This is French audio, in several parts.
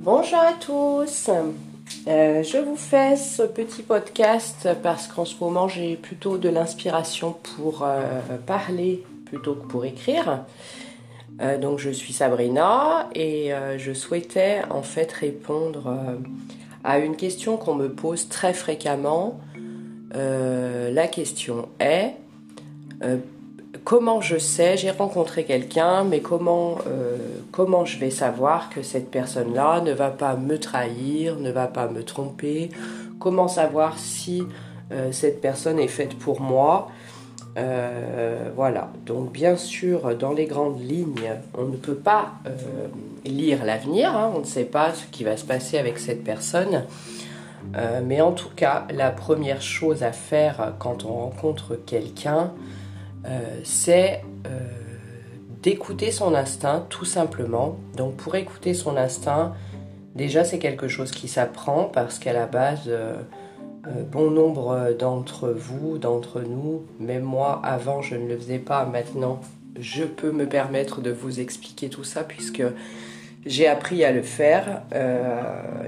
Bonjour à tous. Euh, je vous fais ce petit podcast parce qu'en ce moment j'ai plutôt de l'inspiration pour euh, parler plutôt que pour écrire. Euh, donc je suis Sabrina et je souhaitais en fait répondre à une question qu'on me pose très fréquemment. la question est comment je sais, j'ai rencontré quelqu'un, mais comment, euh, comment je vais savoir que cette personne-là ne va pas me trahir, ne va pas me tromper? Comment savoir si euh, cette personne est faite pour moi? Euh, Voilà, donc bien sûr, dans les grandes lignes, on ne peut pas lire l'avenir, hein. on ne sait pas ce qui va se passer avec cette personne. mais en tout cas, la première chose à faire quand on rencontre quelqu'un, euh, c'est euh, d'écouter son instinct tout simplement. Donc pour écouter son instinct, déjà c'est quelque chose qui s'apprend parce qu'à la base, euh, bon nombre d'entre vous, d'entre nous, même moi avant je ne le faisais pas, maintenant je peux me permettre de vous expliquer tout ça puisque j'ai appris à le faire.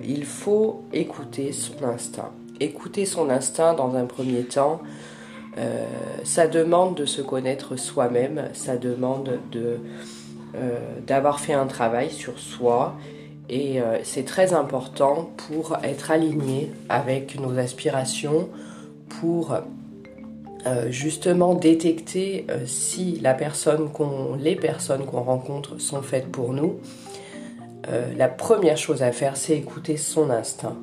il faut écouter son instinct. Écouter son instinct dans un premier temps, euh, ça demande de se connaître soi-même, ça demande de, euh, d'avoir fait un travail sur soi et euh, c'est très important pour être aligné avec nos aspirations, pour justement détecter si la personne les personnes qu'on rencontre sont faites pour nous. la première chose à faire, c'est écouter son instinct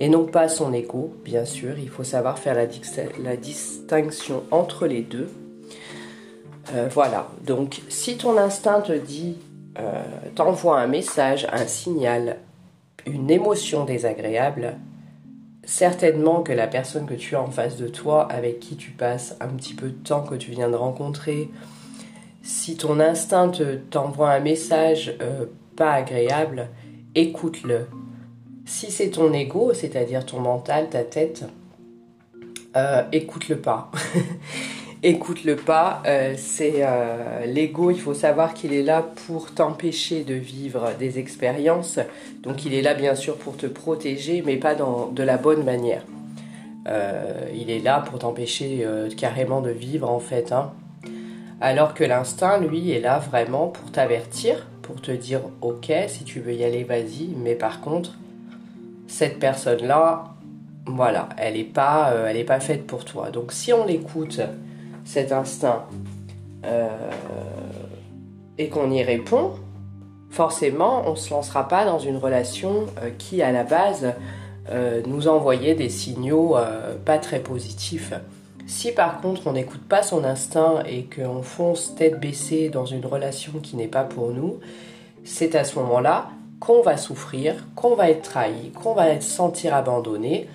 et non pas son écho, bien sûr. Il faut savoir faire la, distinction entre les deux. Euh, voilà, donc si ton instinct te dit, euh, t'envoie un message, un signal, une émotion désagréable, certainement que la personne que tu as en face de toi, avec qui tu passes un petit peu de temps que tu viens de rencontrer, si ton instinct t'envoie un message euh, pas agréable, écoute-le, si c'est ton ego, c'est-à-dire ton mental, ta tête, euh, écoute-le pas. écoute-le pas. Euh, c'est euh, l'ego. Il faut savoir qu'il est là pour t'empêcher de vivre des expériences. Donc il est là bien sûr pour te protéger, mais pas dans, de la bonne manière. il est là pour t'empêcher carrément de vivre en fait. Hein. Alors que l'instinct, lui, est là vraiment pour t'avertir, pour te dire ok, si tu veux y aller, vas-y. Mais par contre, cette personne-là, voilà, elle n'est pas, euh, pas faite pour toi. Donc si on écoute cet instinct euh, et qu'on y répond, forcément, on ne se lancera pas dans une relation euh, qui, à la base, nous envoyait des signaux pas très positifs. Si par contre on n'écoute pas son instinct et qu'on fonce tête baissée dans une relation qui n'est pas pour nous, c'est à ce moment-là qu'on va souffrir, qu'on va être trahi, qu'on va être sentir abandonné,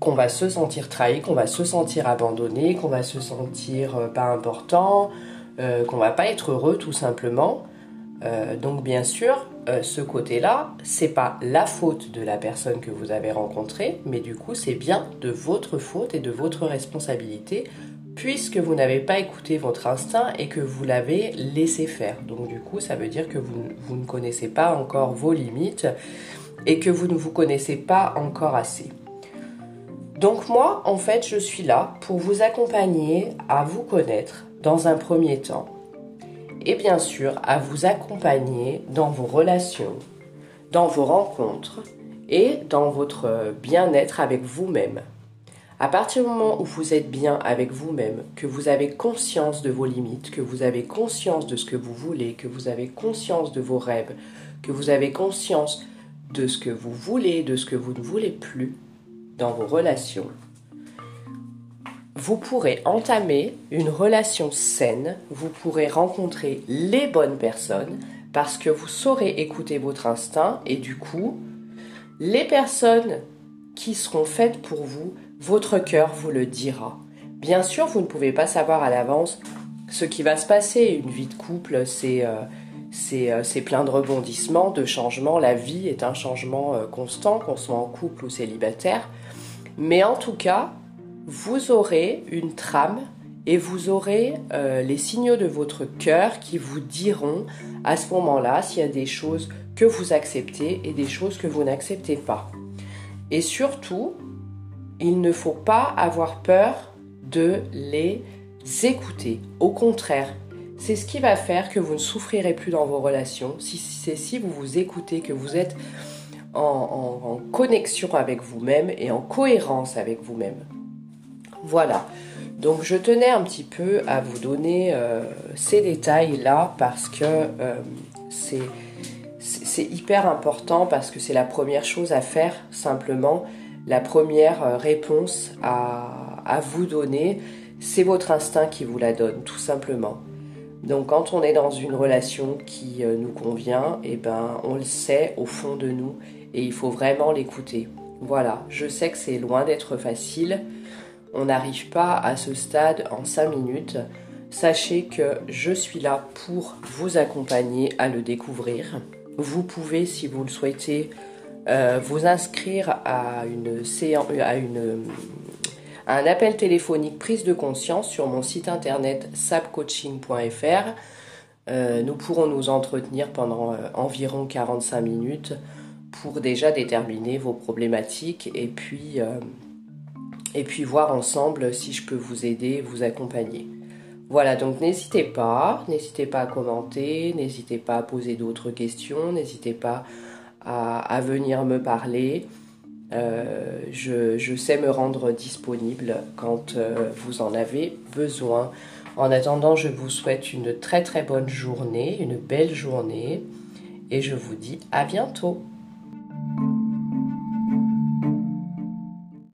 qu'on va se sentir trahi, qu'on va se sentir abandonné, qu'on va se sentir euh, pas important, euh, qu'on va pas être heureux tout simplement. Euh, donc bien sûr, ce côté-là, c'est pas la faute de la personne que vous avez rencontrée, mais du coup, c'est bien de votre faute et de votre responsabilité puisque vous n'avez pas écouté votre instinct et que vous l'avez laissé faire. Donc du coup, ça veut dire que vous, ne connaissez pas encore vos limites et que vous ne vous connaissez pas encore assez. Donc moi, en fait, je suis là pour vous accompagner à vous connaître dans un premier temps et bien sûr à vous accompagner dans vos relations, dans vos rencontres et dans votre bien-être avec vous-même. À partir du moment où vous êtes bien avec vous-même, que vous avez conscience de vos limites, que vous avez conscience de ce que vous voulez, que vous avez conscience de vos rêves, que vous avez conscience de ce que vous voulez, de ce que vous ne voulez plus dans vos relations, vous pourrez entamer une relation saine, vous pourrez rencontrer les bonnes personnes parce que vous saurez écouter votre instinct et du coup, les personnes qui seront faites pour vous votre cœur vous le dira. Bien sûr, vous ne pouvez pas savoir à l'avance ce qui va se passer. Une vie de couple, c'est euh, euh, plein de rebondissements, de changements. La vie est un changement euh, constant, qu'on soit en couple ou célibataire. Mais en tout cas, vous aurez une trame et vous aurez les signaux de votre cœur qui vous diront à ce moment-là s'il y a des choses que vous acceptez et des choses que vous n'acceptez pas. Et surtout, il ne faut pas avoir peur de les écouter. Au contraire, c'est ce qui va faire que vous ne souffrirez plus dans vos relations. Si c'est si vous vous écoutez, que vous êtes en connexion avec vous-même et en cohérence avec vous-même. Voilà. Donc je tenais un petit peu à vous donner euh, ces détails-là parce que euh, c'est hyper important parce que c'est la première chose à faire simplement. La première euh, réponse à, vous donner, c'est votre instinct qui vous la donne, tout simplement. Donc quand on est dans une relation qui nous convient, eh ben on le sait au fond de nous et il faut vraiment l'écouter. Voilà, je sais que c'est loin d'être facile, on n'arrive pas à ce stade en 5 minutes. Sachez que je suis là pour vous accompagner à le découvrir. Vous pouvez, si vous le souhaitez, euh, vous inscrire à, une à, une, un appel téléphonique prise de conscience sur mon site internet sapcoaching.fr. Euh, nous pourrons nous entretenir pendant euh, environ 45 minutes pour déjà déterminer vos problématiques et puis et puis voir ensemble si je peux vous aider, vous accompagner. Voilà, donc n'hésitez pas, n'hésitez pas à commenter, n'hésitez pas à poser d'autres questions, n'hésitez pas à, venir me parler. Euh, je, sais me rendre disponible quand euh, vous en avez besoin. En attendant, je vous souhaite une très très bonne journée, une belle journée et je vous dis à bientôt.